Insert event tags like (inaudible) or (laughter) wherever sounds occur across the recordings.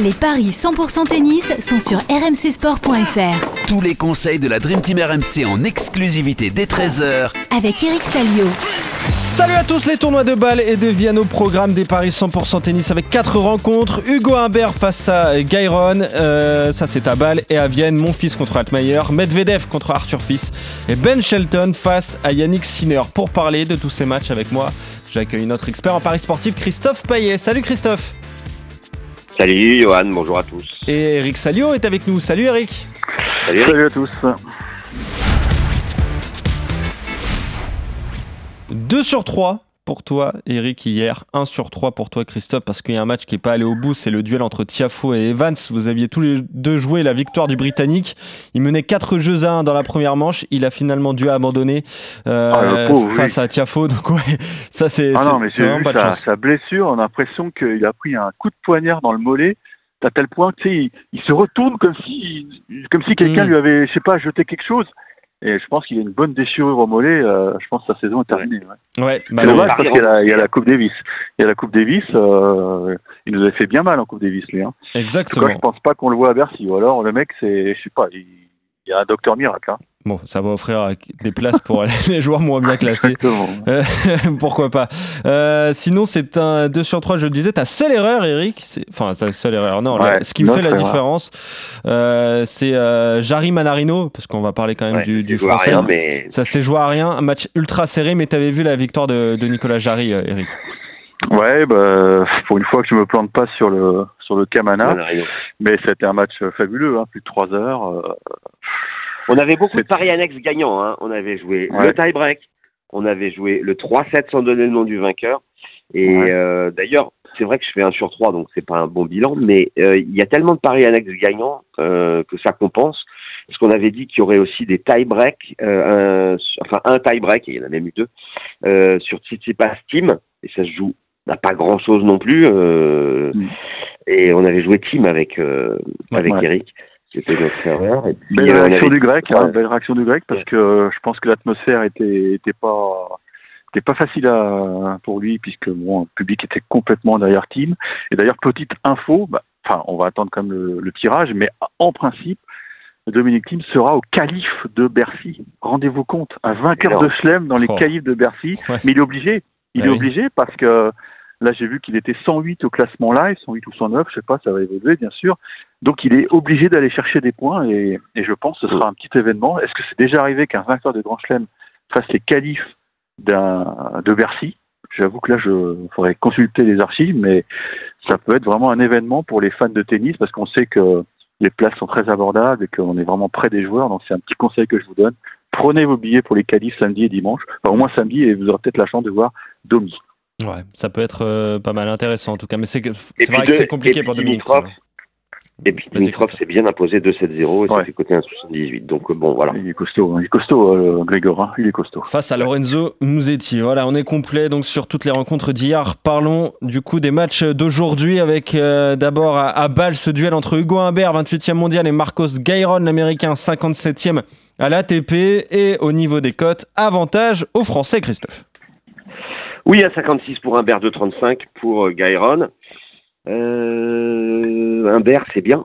Les paris 100% tennis sont sur rmcsport.fr. Tous les conseils de la Dream Team RMC en exclusivité dès 13h Avec Eric Salio. Salut à tous les tournois de balles et de Vienne au programme des paris 100% tennis avec 4 rencontres. Hugo Humbert face à Gairon, euh, ça c'est à Bâle. Et à Vienne, mon fils contre Altmaier, Medvedev contre Arthur Fils et Ben Shelton face à Yannick Sinner. Pour parler de tous ces matchs avec moi, j'accueille notre expert en paris sportif Christophe Payet. Salut Christophe Salut Johan, bonjour à tous. Et Eric Salio est avec nous. Salut Eric Salut, Eric. Salut à tous. 2 sur 3 pour toi, Eric, hier. 1 sur 3 pour toi, Christophe, parce qu'il y a un match qui n'est pas allé au bout. C'est le duel entre Tiafo et Evans. Vous aviez tous les deux joué la victoire du Britannique. Il menait 4 jeux à 1 dans la première manche. Il a finalement dû abandonner euh, Ah, face oui. à Tiafo. (laughs) Donc, ouais, ça, c'est Ah vraiment pas de sa, blessure, on a l'impression qu'il a pris un coup de poignard dans le mollet, à tel point que tu sais, il, il se retourne comme si, comme si quelqu'un Mm. lui avait, je sais pas, jeté quelque chose. Et je pense qu'il a une bonne déchirure au mollet. euh, je pense que sa saison est terminée. Ouais. Ouais, bah, dommage parce qu'il y, a la- il y a la Coupe Davis. Il y a la Coupe Davis. euh, il nous avait fait bien mal en Coupe Davis, lui. Hein. En tout cas, exactement. je pense pas qu'on le voit à Bercy. Ou alors le mec, c'est, je sais pas, il, il y a un docteur miracle. Hein. Bon, ça va offrir des places pour (laughs) les joueurs moins bien classés. Exactement. Euh, (laughs) Pourquoi pas. Euh, sinon, c'est un 2 sur 3, je le disais. Ta seule erreur, Eric, c'est- enfin, ta seule erreur, non, Ouais, la- ce qui me fait la erreur. différence, euh, c'est euh, Jarry Manarino, parce qu'on va parler quand même Ouais, du, du français. rien, mais Ça s'est joué à rien, un match ultra serré, mais tu avais vu la victoire de, de Nicolas Jarry, euh, Eric? Ouais, bah, pour une fois que je me plante pas sur le sur le Camana, on a raison. mais c'était un match fabuleux, hein, plus de trois heures. On avait beaucoup de paris annexes gagnants. Hein. On avait joué Ouais. le tie-break, on avait joué le 3-7 sans donner le nom du vainqueur. Et Ouais. euh, d'ailleurs, c'est vrai que je fais un sur 3, donc c'est pas un bon bilan, mais euh, il y a tellement de paris annexes gagnants euh, que ça compense. Parce qu'on avait dit qu'il y aurait aussi des tie-break, un- enfin un tie-break, et il y en a même eu deux, sur Tsitsipas Team, et ça se joue à pas grand-chose non plus. Mm. Et on avait joué team avec, avec Ouais. Eric. C'était notre erreur. Et puis, Belle euh, on réaction avait- du grec, hein, belle réaction du grec, parce Ouais. que euh, je pense que l'atmosphère était était pas était pas facile à, pour lui, puisque bon, le public était complètement derrière Team. Et d'ailleurs, petite info, bah, enfin, on va attendre quand même le, le tirage, mais en principe, Dominique Thiem sera au calife de Bercy. Rendez-vous compte, un vainqueur de Chelem dans les Oh. califs de Bercy, Ouais. mais il est obligé. Il Ah est oui. obligé parce que là, j'ai vu qu'il était 108 au classement live, 108 ou 109, je sais pas, ça va évoluer bien sûr. Donc, il est obligé d'aller chercher des points et, je pense que ce sera un petit événement. Est-ce que c'est déjà arrivé qu'un vainqueur de Grand Chelem fasse les qualifs de Bercy? J'avoue que là, je faudrait consulter les archives, mais ça peut être vraiment un événement pour les fans de tennis parce qu'on sait que les places sont très abordables et qu'on est vraiment près des joueurs. Donc, c'est un petit conseil que je vous donne. Prenez vos billets pour les qualifs samedi et dimanche. Enfin, au moins samedi, et vous aurez peut-être la chance de voir Domi. Ouais, ça peut être euh, pas mal intéressant en tout cas, mais c'est vrai que c'est compliqué pour Dominique. Et puis Dimitrov s'est bien imposé 2-7-0 et ça Ouais. fait côté 1,78. Donc euh, bon, voilà. Il est costaud, hein. il est costaud, euh, Grégor, hein. il est costaud. Face à Lorenzo Musetti. Voilà, on est complet donc sur toutes les rencontres d'hier. Parlons du coup des matchs d'aujourd'hui avec euh, d'abord à, à Bâle ce duel entre Hugo Humbert, 28e mondial, et Marcos Gairon, l'américain, 57e à l'ATP. Et au niveau des cotes, avantage aux Français, Christophe. Oui, à 56 pour Humbert, 2,35 pour euh, Gairon. Euh, Humbert, c'est bien.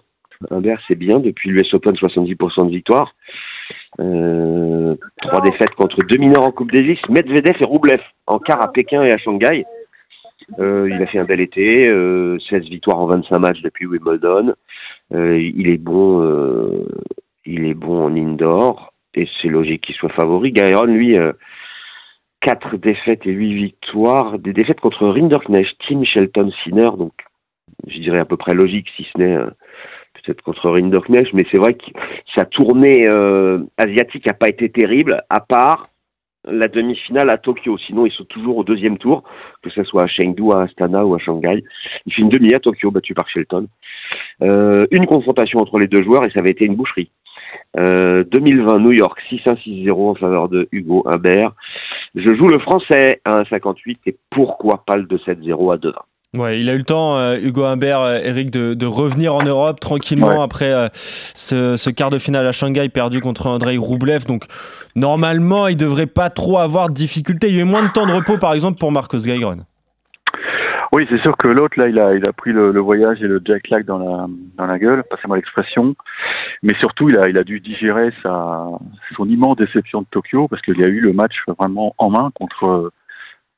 Humbert, c'est bien. Depuis l'US Open, 70% de victoire. Euh, trois défaites contre deux mineurs en Coupe Davis, Medvedev et Roublev en quart à Pékin et à Shanghai. Il a fait un bel été, euh, 16 victoires en 25 matchs depuis Wimbledon. Il est bon, il est bon en indoor et c'est logique qu'il soit favori. Gairon, lui, 4 défaites et 8 victoires, des défaites contre Rinderknecht, Tim Shelton, Sinner, donc je dirais à peu près logique si ce n'est euh, peut-être contre Rinderknecht, mais c'est vrai que sa tournée euh, asiatique n'a pas été terrible, à part la demi-finale à Tokyo. Sinon, ils sont toujours au deuxième tour, que ce soit à Chengdu, à Astana ou à Shanghai. Il fait une demi à Tokyo, battu par Shelton. Euh, une confrontation entre les deux joueurs et ça avait été une boucherie. Euh, 2020, New York, 6-1-6-0 en faveur de Hugo Humbert. Je joue le français à 1,58 et pourquoi pas le 2-7-0 à 2-20. Ouais, il a eu le temps, euh, Hugo Humbert, euh, Eric, de, de revenir en Europe tranquillement Ouais. après euh, ce, ce quart de finale à Shanghai perdu contre Andrei Roublev. Donc, normalement, il devrait pas trop avoir de difficultés. Il y a eu moins de temps de repos, par exemple, pour Marcos Gairon. Oui, c'est sûr que l'autre, là, il a, il a pris le, le voyage et le lag dans la, dans la gueule, passez-moi l'expression. Mais surtout, il a, il a dû digérer sa, son immense déception de Tokyo, parce qu'il a eu le match vraiment en main contre,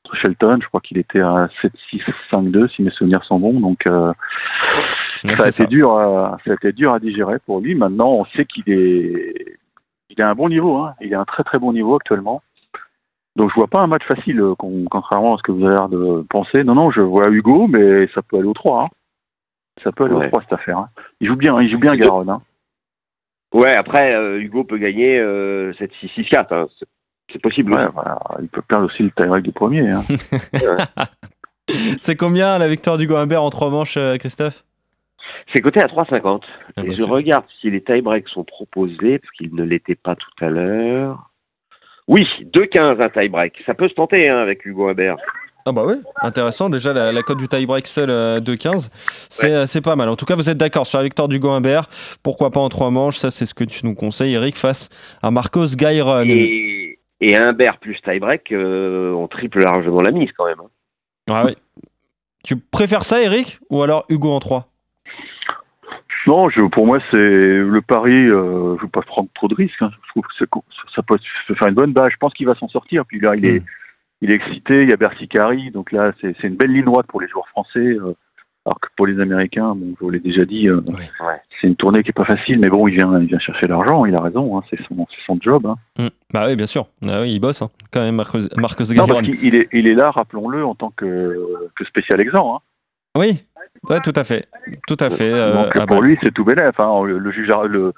contre Shelton. Je crois qu'il était à 7-6, 5-2, si mes souvenirs sont bons. Donc, euh, Ouais, ça, a été dur à, ça a été dur à digérer pour lui. Maintenant, on sait qu'il est, il a un bon niveau, hein. Il a un très très bon niveau actuellement. Donc je vois pas un match facile, euh, con- contrairement à ce que vous avez l'air de penser. Non, non, je vois Hugo, mais ça peut aller au 3. Hein. Ça peut aller Ouais. au 3 cette affaire. hein. Il joue bien, il joue bien Garonne. Hein. Ouais, après, euh, Hugo peut gagner euh, 7-6-6-4. hein. C'est- C'est possible. Ouais, voilà. Il peut perdre aussi le tie-break du premier. Hein. (laughs) C'est combien la victoire d'Hugo Humbert en trois manches, euh, Christophe? C'est coté à 3,50. Ah Et bah, je regarde si les tie-breaks sont proposés, parce qu'ils ne l'étaient pas tout à l'heure. Oui, 2,15 un tie-break. Ça peut se tenter hein, avec Hugo Humbert. Ah bah oui, intéressant. Déjà, la, la cote du tie-break seul euh, 2,15, c'est euh, c'est pas mal. En tout cas, vous êtes d'accord sur la victoire d'Hugo Humbert. Pourquoi pas en trois manches? Ça, c'est ce que tu nous conseilles, Eric, face à Marcos Gairon. Et, et Humbert plus tie-break, euh, on triple largement la mise quand même. hein. Ah oui. Tu préfères ça, Eric Ou alors Hugo en 3 Non, je, pour moi, c'est le pari. Euh, je veux pas prendre trop de risques. hein. Je trouve que ça peut se faire une bonne base. Je pense qu'il va s'en sortir. Puis là, il est, Mm. il est excité. Il y a Bercy Carry. Donc là, c'est une belle ligne droite pour les joueurs français. euh, alors que pour les Américains, bon, je vous l'ai déjà dit, euh, c'est une tournée qui est pas facile. Mais bon, il vient, il vient chercher l'argent. Il a raison. Hein, c'est son, c'est son job. Hein. Hmm. Bah oui, bien sûr. Ah oui, il bosse hein. quand même, Non, parce qu'il il est, il est là, rappelons-le, en tant que, que spécial exempt. Hein. Oui, tout à fait. Tout à fait. euh, Donc ah pour bah, lui, c'est tout bénef. Hein. Le, le juge, le,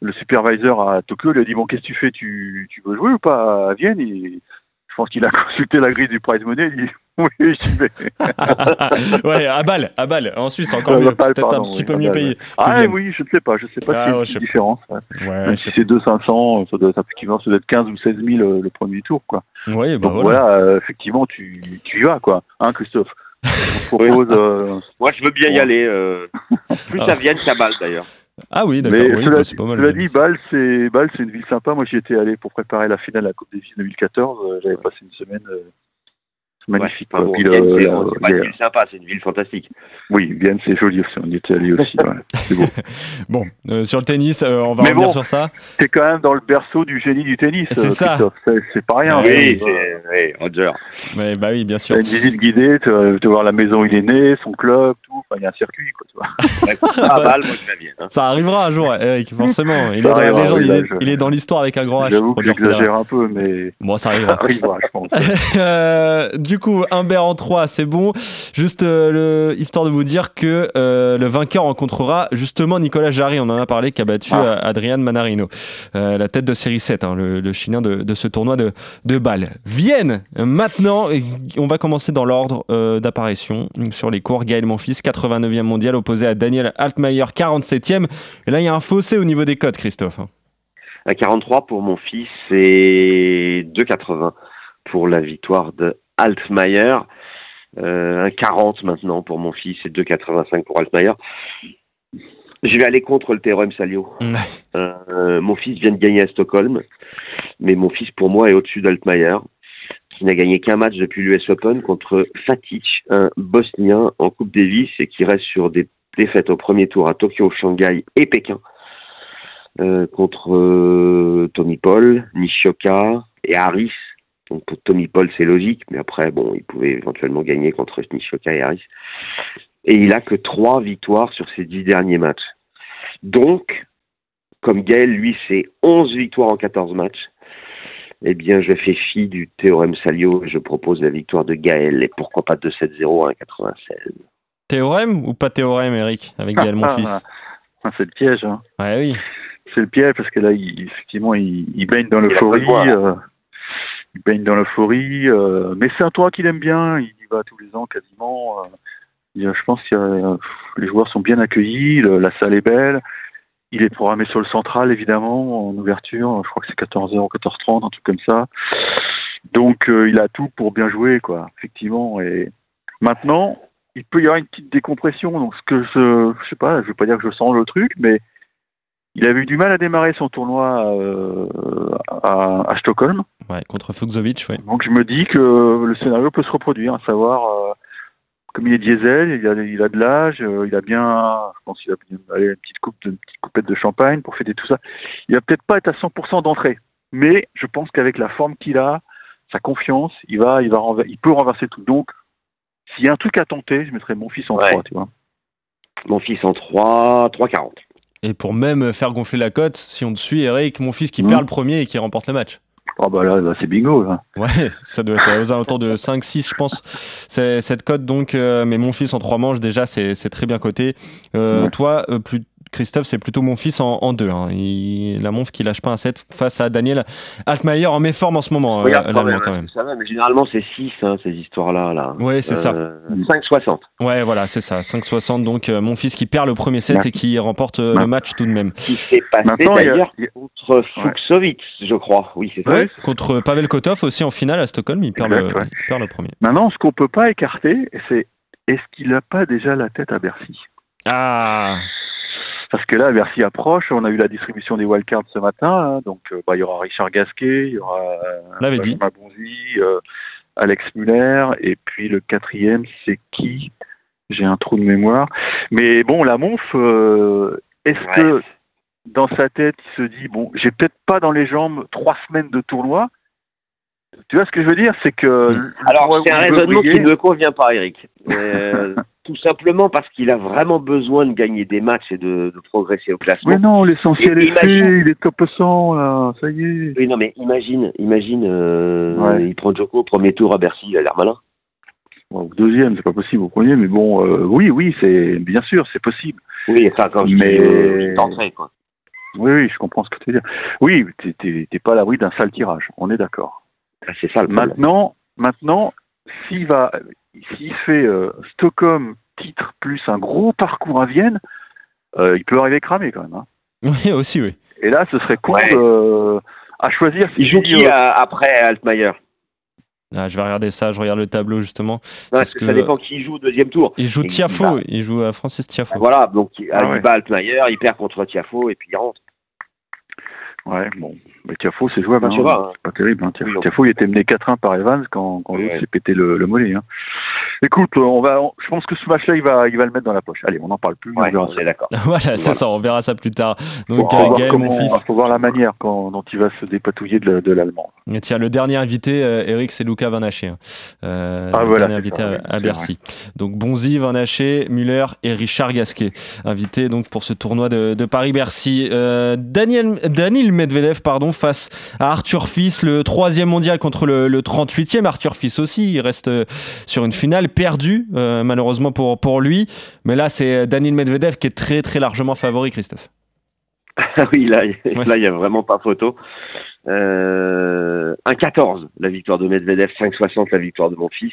le supervisor à Tokyo lui a dit bon, qu'est-ce que tu fais? Tu, tu veux jouer ou pas à Vienne? Et Je pense qu'il a (laughs) consulté la grille du prize money. Il dit (laughs) oui, j'y vais. (laughs) ouais, à balle, à balle. En Suisse, encore Euh, mieux. Bâle, Peut-être un petit oui, peu mieux Bâle, payé. Ah Vienne. oui, je ne sais pas. Je sais pas Ah, a ouais, une différence. ouais. Ouais, Même je si c'est 2 500, ça doit être effectivement ça doit être 15 ou 16 000 le, le premier tour, quoi. Ouais, bah Donc voilà. voilà, euh, effectivement, tu, tu y vas, quoi. Hein, Christophe? Je te propose. euh, Moi, je veux bien y aller. euh, plus Ah. à Vienne qu'à Bâle d'ailleurs. Ah oui, d'accord. Mais Oui, cela, bah, c'est pas mal. cela dit, Bâle, c'est Bâle, c'est une ville sympa. Moi, j'y étais allé pour préparer la finale de la Coupe Davis 2014. Euh, J'avais passé une semaine euh, magnifique. Ouais. Bon, Vienne, c'est c'est une ville sympa, c'est une ville fantastique. oui, Vienne, c'est joli aussi. On y était allé aussi. ouais. C'est beau. (laughs) Bon, euh, sur le tennis, euh, on va Mais revenir bon. sur ça. T'es quand même dans le berceau du génie du tennis. C'est euh, ça. C'est- C'est pas rien. Oui, c'est oui, Roger. Ouais, bah oui, bien sûr. T'as une visite guidée, tu vas voir la maison où il est né, son club, tout. Enfin, il y a un circuit, quoi, tu vois. (laughs) Moi, je Vienne. hein. Ça arrivera un jour, Eric, forcément. Il est Ça dans la arrivera, légende, oui, il, là, est, je- il est dans l'histoire avec un grand H. J'avoue que j'exagère un peu, mais Bon, ça ça arrivera. arrivera, je pense. (laughs) Du coup, Humbert en 3, c'est bon. Juste euh, le, histoire de vous dire que euh, le vainqueur rencontrera justement Nicolas Jarry, on en a parlé, qui a battu Ah. euh, Adrian Manarino, euh, la tête de série 7, hein, le, le chilien de, de ce tournoi de, de Bâle. Vienne, maintenant, et on va commencer dans l'ordre d'apparition sur les cours. Gaël Monfils, 89e mondial, opposé à Daniel Altmaier, 47e. Et là, il y a un fossé au niveau des codes, Christophe. hein. À 43 pour mon fils et 2,80 pour la victoire de Altmaier. Euh, un 40 maintenant pour mon fils et 2,85 pour Altmaier. Je vais aller contre le théorème Salio. Euh, mon fils vient de gagner à Stockholm, mais mon fils pour moi est au-dessus d'Altmaier, qui n'a gagné qu'un match depuis l'US Open contre Fatic, un Bosnien en Coupe Davis et qui reste sur des défaites au premier tour à Tokyo, Shanghai et Pékin euh, contre Tommy Paul, Nishioka et Harris. Donc pour Tommy Paul c'est logique, mais après bon il pouvait éventuellement gagner contre Nishioka et Harris. Et il a que trois victoires sur ses dix derniers matchs. Donc, comme Gaël, lui, c'est 11 victoires en 14 matchs, eh bien, je fais fi du théorème Salio et je propose la victoire de Gaël. Et pourquoi pas 2-7-0 à 96 Théorème ou pas théorème, Eric, avec Gaël Monfils Ah, c'est le piège. Hein. Ouais, oui. C'est le piège parce que là, il, effectivement, il, il baigne dans l'euphorie. Il baigne dans l'euphorie. euh, mais c'est un toit qu'il aime bien. Il y va tous les ans quasiment. euh, je pense que euh, les joueurs sont bien accueillis. la salle est belle. Il est programmé sur le central, évidemment, en ouverture. Je crois que c'est 14h ou 14h30, un truc comme ça. Donc, euh, il a tout pour bien jouer, quoi, effectivement. Et maintenant, il peut y avoir une petite décompression. Donc, ce que je, je sais pas, je veux pas dire que je sens le truc, mais il avait eu du mal à démarrer son tournoi euh, à, à Stockholm. Ouais, contre Fuxovic, ouais. Donc, je me dis que le scénario peut se reproduire, à savoir, euh, comme il est diesel, il a, il a de l'âge, euh, il a bien, je pense qu'il a bien allez, une petite coupe, de, une petite coupette de champagne pour fêter tout ça. Il va peut-être pas être à 100% d'entrée, mais je pense qu'avec la forme qu'il a, sa confiance, il va, il va, renver- il peut renverser tout. Donc, s'il y a un truc à tenter, je mettrais mon fils en Ouais. 3, tu vois. Mon fils en 3, 3,40. Et pour même faire gonfler la cote, si on te suit, Eric, mon fils qui Mhm. perd le premier et qui remporte le match. Ah bah là, là, c'est bingo. Là. Ouais, ça doit être aux alentours de 5-6, je pense, c'est cette cote. Donc, euh, mais mon fils en trois manches, déjà, c'est c'est très bien coté. Euh, Ouais. Toi, euh, plus, Christophe, c'est plutôt mon fils en, en deux. Hein. Il, la montre qui lâche pas un 7 face à Daniel Altmaier en méforme en ce moment, euh, Regarde, quand l'Allemand, même, quand même. Ça va, mais généralement, c'est 6, hein, ces histoires-là. Là. Ouais, c'est ça. Euh, 5,60. Ouais, voilà, c'est ça. 5,60. Donc, euh, mon fils qui perd le premier set Ouais. et qui remporte euh, Ouais. le match tout de même. Qui s'est passé d'ailleurs a- contre Fuxovic, je crois. Oui, c'est ça. Ouais, contre Pavel Kotov aussi en finale à Stockholm, il perd, Exact, le, ouais. il perd le premier. Maintenant, ce qu'on peut pas écarter, c'est est-ce qu'il n'a pas déjà la tête à Bercy? Ah, Parce que là, Bercy approche. On a eu la distribution des wildcards ce matin. hein, donc, euh, bah, il y aura Richard Gasquet, il y aura euh. Benjamin Bonzi, euh, Alex Muller, et puis le quatrième, c'est qui? J'ai un trou de mémoire. Mais bon, la Monf, euh, est-ce Ouais. que dans sa tête, il se dit bon, j'ai peut-être pas dans les jambes trois semaines de tournoi. Tu vois ce que je veux dire? C'est que Alors, c'est un raisonnement briller- qui ne me convient pas, Eric. Euh, (laughs) tout simplement parce qu'il a vraiment besoin de gagner des matchs et de, de progresser au classement. Mais non, l'essentiel est fait, imagine- il est top 100 là, ça y est. Oui, non, mais imagine, imagine, euh, Ouais. il prend Joko au premier tour à Bercy, il a l'air malin. Bon, deuxième, c'est pas possible au premier, mais bon, euh, oui, oui, c'est bien sûr, c'est possible. Oui, enfin, quand je Mais- dis, euh, d'entrée, quoi. Oui, oui, je comprends ce que tu veux dire. Oui, t'es pas à l'abri d'un sale tirage, on est d'accord. Ah, C'est ça le. Maintenant, maintenant, s'il va, s'il fait euh, Stockholm titre plus un gros parcours à Vienne, euh, il peut arriver cramé quand même. hein. (laughs) oui, aussi, oui. Et là, ce serait con Ouais. de- à choisir. Il joue si, qui euh, après Altmaier? Ah, je vais regarder ça, je regarde le tableau justement. Non, parce que, ça dépend qui joue au deuxième tour. Il joue Tiafo, il joue à Francis Tiafo. Voilà, donc il, Ah il ouais. bat Altmaier, il perd contre Tiafo et puis il rentre. Ouais, bon. Mais Tiafo, c'est jouable. Hein. vois, hein. C'est pas terrible. Hein. Tiafo, il était mené 4-1 par Evans quand, quand l'autre Ouais. s'est pété le, le mollet. Hein. Écoute, on va, on- je pense que ce match-là, il va, il va le mettre dans la poche. Allez, on n'en parle plus. Ouais, on verra d'accord. (laughs) voilà, c'est Voilà. ça, on verra ça plus tard. Donc, faut euh, voir Gaël, comment- mon fils. faut voir la manière quand, dont il va se dépatouiller de, la- de l'allemand. Et tiens, le dernier invité, euh, Eric, c'est Luca Van Haché. hein. Euh, Ah, le voilà, dernier c'est invité ça, à, c'est Bercy. Donc Bonzi, Van Haché, Muller et Richard Gasquet, invités donc pour ce tournoi de, de Paris-Bercy. Euh, Daniel, Medvedev, pardon, face à Arthur Fils, le troisième mondial contre le, le 38e. Arthur Fils aussi, il reste euh, sur une finale perdue, euh, malheureusement pour, pour lui. Mais là, c'est Daniel Medvedev qui est très très largement favori, Christophe. (laughs) oui, là, il Ouais. là, il y a vraiment pas photo. Euh, 1,14 la victoire de Medvedev, 5,60 la victoire de mon fils.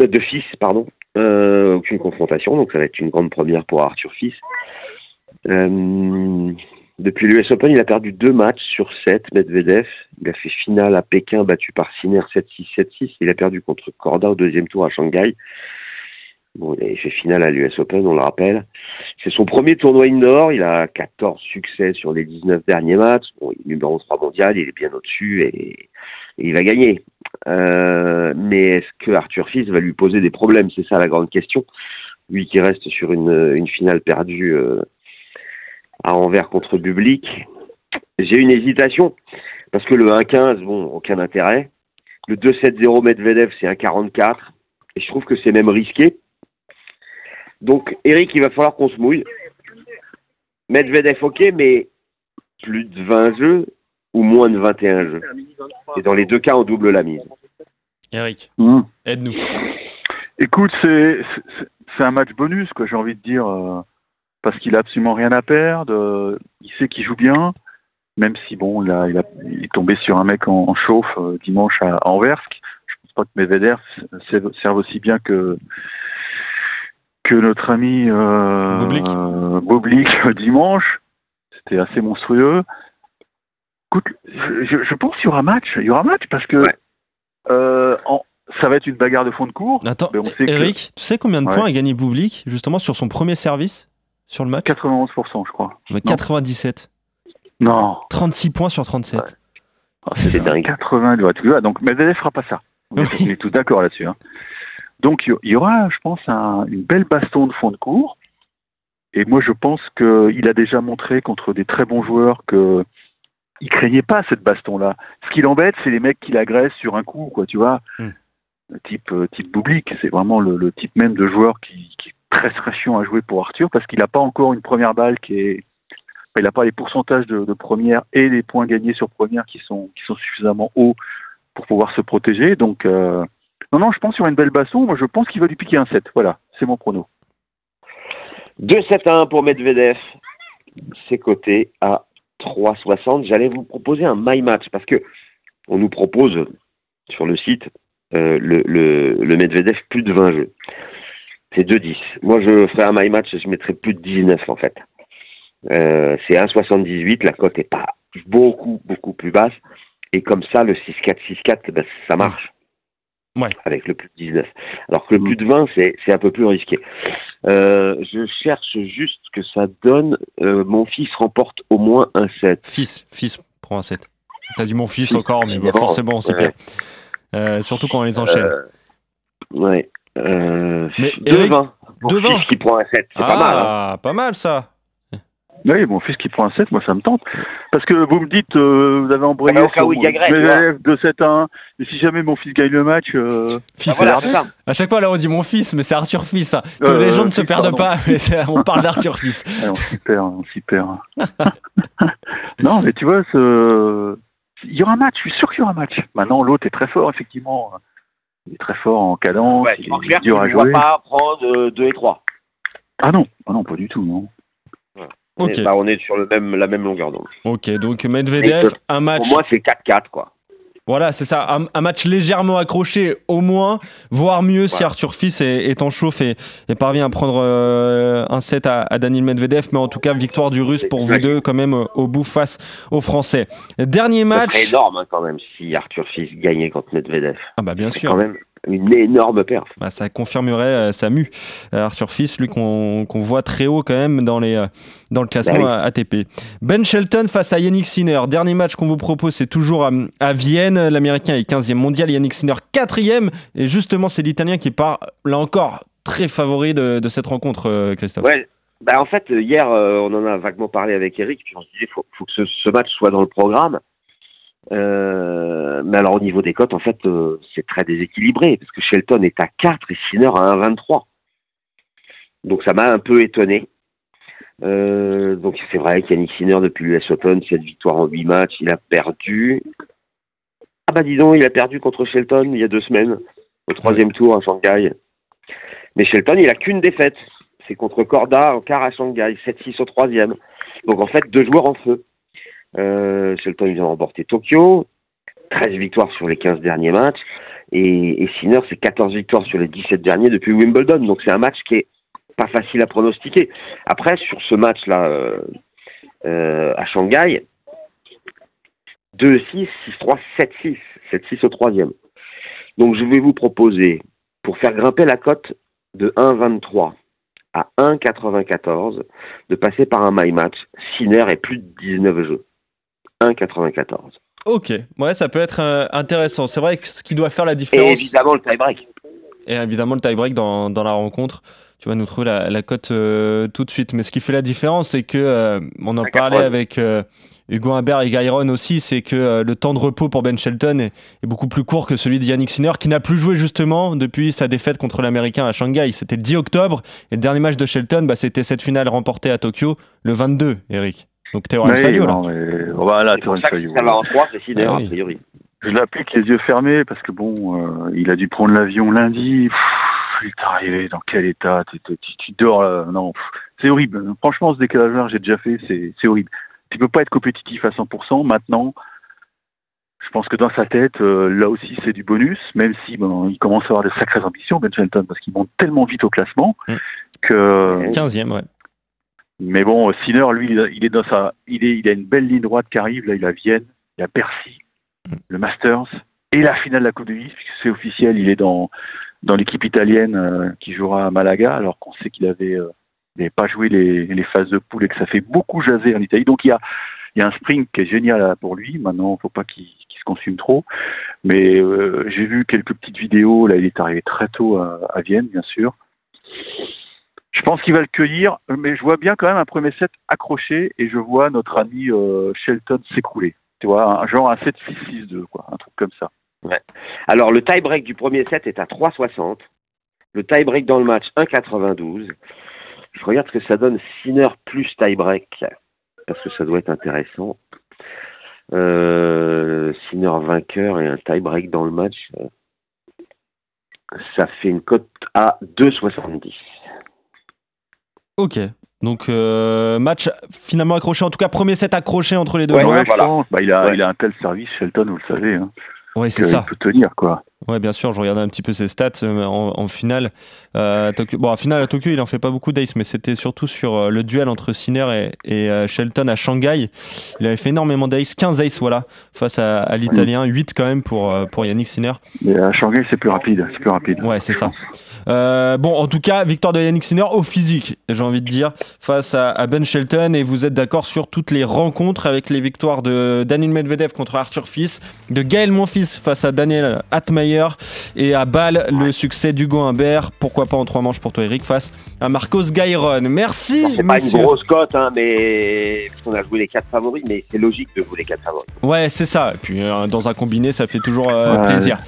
Euh, De fils, pardon. Euh, aucune confrontation, donc ça va être une grande première pour Arthur Fils. Euh, depuis l'US Open, il a perdu deux matchs sur 7, Medvedev. Il a fait finale à Pékin, battu par Sinner 7-6, 7-6. Il a perdu contre Corda au deuxième tour à Shanghai. Bon, il a fait finale à l'US Open, on le rappelle. C'est son premier tournoi indoor. Il a 14 succès sur les 19 derniers matchs. Bon, il est numéro 3 mondial, il est bien au-dessus et, et il va gagner. Euh, mais est-ce que Arthur Fils va lui poser des problèmes? C'est ça la grande question. Lui qui reste sur une, une finale perdue euh, à Anvers contre Bublik. J'ai une hésitation parce que le 1-15, bon, aucun intérêt. Le 2-7-0 Medvedev, c'est un 44 et je trouve que c'est même risqué. Donc, Eric, il va falloir qu'on se mouille. Medvedev, ok, mais plus de 20 jeux ou moins de 21 jeux? Et dans les deux cas, on double la mise. Eric, Hum. aide-nous. Écoute, c'est un match bonus, quoi. J'ai envie de dire, euh, parce qu'il a absolument rien à perdre. euh, il sait qu'il joue bien, même si bon, il, a, il, a- il est tombé sur un mec en, en chauffe euh, dimanche à, à Anvers. Je pense pas que Medvedev serve aussi bien que que notre ami euh, Bublik. euh, dimanche. C'était assez monstrueux. Écoute, je, pense qu'il y aura match. Il y aura match parce que Ouais. euh, en, ça va être une bagarre de fond de cours. Attends, Mais on sait que- Eric, tu sais combien de Ouais. points a gagné Bublik justement sur son premier service? Sur le match 91%, je crois. Mais 97. Non, 36 points sur 37. Ah, C'est dingue. 80, ouais, tu vois, donc Medvedev fera pas ça. On est, Oui. tous d'accord là-dessus. hein. Donc il y- aura, je pense, un- une belle baston de fond de cours. Et moi, je pense qu'il a déjà montré contre des très bons joueurs que il craignait pas cette baston-là. Ce qui l'embête, c'est les mecs qui l'agressent sur un coup, quoi, tu vois. Hmm. Type euh, type Bublik, c'est vraiment le, le type même de joueur qui, très très à jouer pour Arthur parce qu'il n'a pas encore une première balle qui est il n'a pas les pourcentages de, première et les points gagnés sur première qui sont, qui sont suffisamment hauts pour pouvoir se protéger. Donc, euh, non, non, je pense aura une belle baston. Moi, je pense qu'il va lui piquer un 7. Voilà, c'est mon prono. 2-7 à 1 pour Medvedev. C'est coté à 3,60. J'allais vous proposer un my match parce que on nous propose sur le site euh, le, le, le Medvedev plus de 20 jeux. C'est 2-10. Moi, je fais un my match je mettrais plus de 19 en fait. Euh, c'est 1,78. La cote est pas beaucoup, beaucoup plus basse. Et comme ça, le 6-4, 6-4, ben, ça marche. Ouais. Avec le plus de 19. Alors que le plus de 20, c'est un peu plus risqué. Euh, je cherche juste que ça donne. euh, mon fils remporte au moins un 7. Fils, fils, prends un 7. T'as du mon fils encore, mais bah, forcément, c'est Ouais. pire. Euh, surtout quand on les enchaîne. Euh, ouais. Euh, Mais Eric, 2-20. Mon 2-20. fils qui prend un 7. C'est pas mal. hein. ah, pas mal ça. Oui, mon fils qui prend un 7, moi, ça me tente. Parce que vous me dites, euh, vous avez embrayé au cas sur Medvedev de 7 à 1. Et si jamais mon fils gagne le match, euh, Ah, Fils, voilà, c'est- c'est ça. à chaque fois là on dit mon fils, mais c'est Arthur Fils. hein. Que Euh, les gens ne se perdent pardon. pas, mais on parle d'Arthur Fils. (laughs) Ouais, on s'y perd, on s'y perd. (laughs) non, mais tu vois, il y aura un match, je suis sûr qu'il y aura un match. Maintenant, l'autre est très fort, effectivement. Il est très fort en cadence, Ouais, il en est clair, tu dur à jouer. pas prendre 2 et 3. Ah non, ah non, pas du tout, non. Bah, on est sur le même, la même longueur d'onde. ok. Donc Medvedev, un match. Pour moi, c'est 4-4, quoi. Voilà, c'est ça. Un, un match légèrement accroché, au moins, voire mieux si. Arthur Fils est, est en chauffe et, et parvient à prendre euh, un set à, à Daniel Medvedev. Mais en tout cas, victoire du Russe pour vous deux, quand même, au bout face aux Français. Dernier match. serait énorme, hein, quand même, si Arthur Fils gagnait contre Medvedev. Ah bah bien C'est sûr. quand même une énorme perf. Bah, ça confirmerait euh, sa mue. Euh, Arthur Fils, lui qu'on voit très haut quand même dans, les, euh, dans le classement Bah à- ATP. Ben Shelton face à Yannick Sinner. Dernier match qu'on vous propose, c'est toujours à, à Vienne. L'Américain est 15e mondial, Yannick Sinner 4e. Et justement, c'est l'Italien qui part, là encore, très favori de, de cette rencontre, euh, Christophe. Ouais. Bah, en fait, hier, euh, on en a vaguement parlé avec Eric, puis on se disait, faut, faut que ce, ce match soit dans le programme. Euh, mais alors, au niveau des cotes, en fait, euh, c'est très déséquilibré, parce que Shelton est à 4 et Sinner à 1,23. Donc, ça m'a un peu étonné. Euh, donc, c'est vrai qu'Yannick Sinner, depuis l'US Open, 7 victoires en 8 matchs, il a perdu. Ah bah, dis donc, il a perdu contre Shelton il y a deux semaines, au troisième tour à Shanghai. Mais Shelton, il a qu'une défaite. C'est contre Corda en quart à Shanghai, 7-6 au troisième. Donc en fait, deux joueurs en feu. Euh, Shelton, il a remporté Tokyo, 13 victoires sur les 15 derniers matchs. Et, et Sinner, c'est 14 victoires sur les 17 derniers depuis Wimbledon. Donc c'est un match qui est pas facile à pronostiquer. Après, sur ce match-là euh, euh, à Shanghai, 2-6, 6-3, 7-6. 7-6 au troisième. Donc je vais vous proposer, pour faire grimper la cote de 1,23 à 1,94 de passer par un my match. Sinner est plus de 19 jeux. 1,94. Ok, ouais, ça peut être euh, intéressant. C'est vrai que ce qui doit faire la Et différence, évidemment le tie-break. et évidemment le tie-break dans, dans la rencontre, tu vas nous trouver la, la cote euh, tout de suite. Mais ce qui fait la différence, c'est que, euh, on en La parlait avec Hugo Humbert et Gairon aussi, c'est que le temps de repos pour Ben Shelton est, est beaucoup plus court que celui de Yannick Sinner, qui n'a plus joué justement depuis sa défaite contre l'Américain à Shanghai. C'était le 10 octobre, et le dernier match de Shelton, bah, c'était cette finale remportée à Tokyo le 22, Eric. Donc Théorème Oui, Salio, là. non, mais- Voilà, C'est pour Torren ça va en 3, c'est Sinner, Ah oui. a priori. Je l'applique les yeux fermés parce que bon, euh, il a dû prendre l'avion lundi. Pff, il est arrivé dans quel état? Tu, dors là Non, c'est horrible. Franchement, ce décalage-là, j'ai déjà fait, c'est c'est horrible. Tu peux pas être compétitif à 100%. Maintenant, je pense que dans sa tête, euh, là aussi, c'est du bonus, même si bon, il commence à avoir de sacrées ambitions, Ben Shelton, parce qu'il monte tellement vite au classement Mm. que. 15e, ouais. Mais bon, Sinner, lui, il est dans sa, il est, il a une belle ligne droite qui arrive. Là, il a Vienne, il a Bercy, Mm. le Masters. et la finale de la Coupe Davis, puisque c'est officiel, il est dans dans l'équipe italienne euh, qui jouera à Malaga, alors qu'on sait qu'il avait, euh, n'avait pas joué les, les phases de poule et que ça fait beaucoup jaser en Italie. Donc il y a il y a un sprint qui est génial pour lui. Maintenant, faut pas qu'il qu'il se consume trop. Mais euh, j'ai vu quelques petites vidéos. Là, il est arrivé très tôt à, à Vienne, bien sûr. Je pense qu'il va le cueillir, mais je vois bien quand même un premier set accroché et je vois notre ami euh, Shelton s'écrouler. Tu vois, un, genre un 7-6-6-2, quoi, un truc comme ça. Alors, le tie-break du premier set est à 3,60. Le tie-break dans le match, 1,92. Je regarde ce que ça donne Sinner plus tie-break, parce que ça doit être intéressant. Euh, Sinner vainqueur et un tie-break dans le match, euh, ça fait une cote à 2,70. Ok. Donc euh, match finalement accroché, en tout cas premier set accroché entre les deux Ouais, joueurs. ouais, voilà. Bah, il, a, Ouais. il a un tel service, Shelton, vous le savez, hein, Ouais, c'est ça. peut tenir, quoi. Ouais, bien sûr, je regardais un petit peu ses stats euh, en, en finale. Euh, Tokyo. Bon, en finale à Tokyo, il en fait pas beaucoup d'ace, mais c'était surtout sur euh, le duel entre Sinner et, et, Shelton à Shanghai. Il avait fait énormément d'ace, 15 ace, voilà, face à, à l'Italien, 8 quand même pour, pour Yannick Sinner. Mais à Shanghai, c'est plus rapide, c'est plus rapide. Ouais, c'est ça. Euh, bon, en tout cas, victoire de Yannick Sinner au physique, j'ai envie de dire, face à, à Ben Shelton. Et vous êtes d'accord sur toutes les rencontres avec les victoires de Daniel Medvedev contre Arthur Fils, de Gaël Monfils face à Daniel Atmayer et à Bâle, le succès d'Hugo Humbert. Pourquoi pas en trois manches pour toi, Eric, face à Marcos Gairon. Merci, Bon, c'est pas une grosse cote, hein, mais parce qu'on a joué les quatre favoris, mais c'est logique de jouer les quatre favoris. Ouais, c'est ça. Et puis, euh, dans un combiné, ça fait toujours euh, Ouais. plaisir.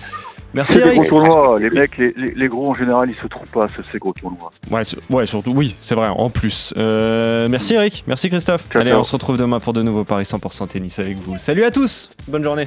Merci, des Eric. gros tournois, les mecs, les, les, les gros en général, ils se trompent pas, c'est ces gros tournois. Ouais, ouais, surtout, oui, c'est vrai, en plus. Euh, merci Eric, merci Christophe. Ciao, Allez, ciao. on se retrouve demain pour de nouveaux Paris 100% tennis avec vous. Salut à tous, bonne journée.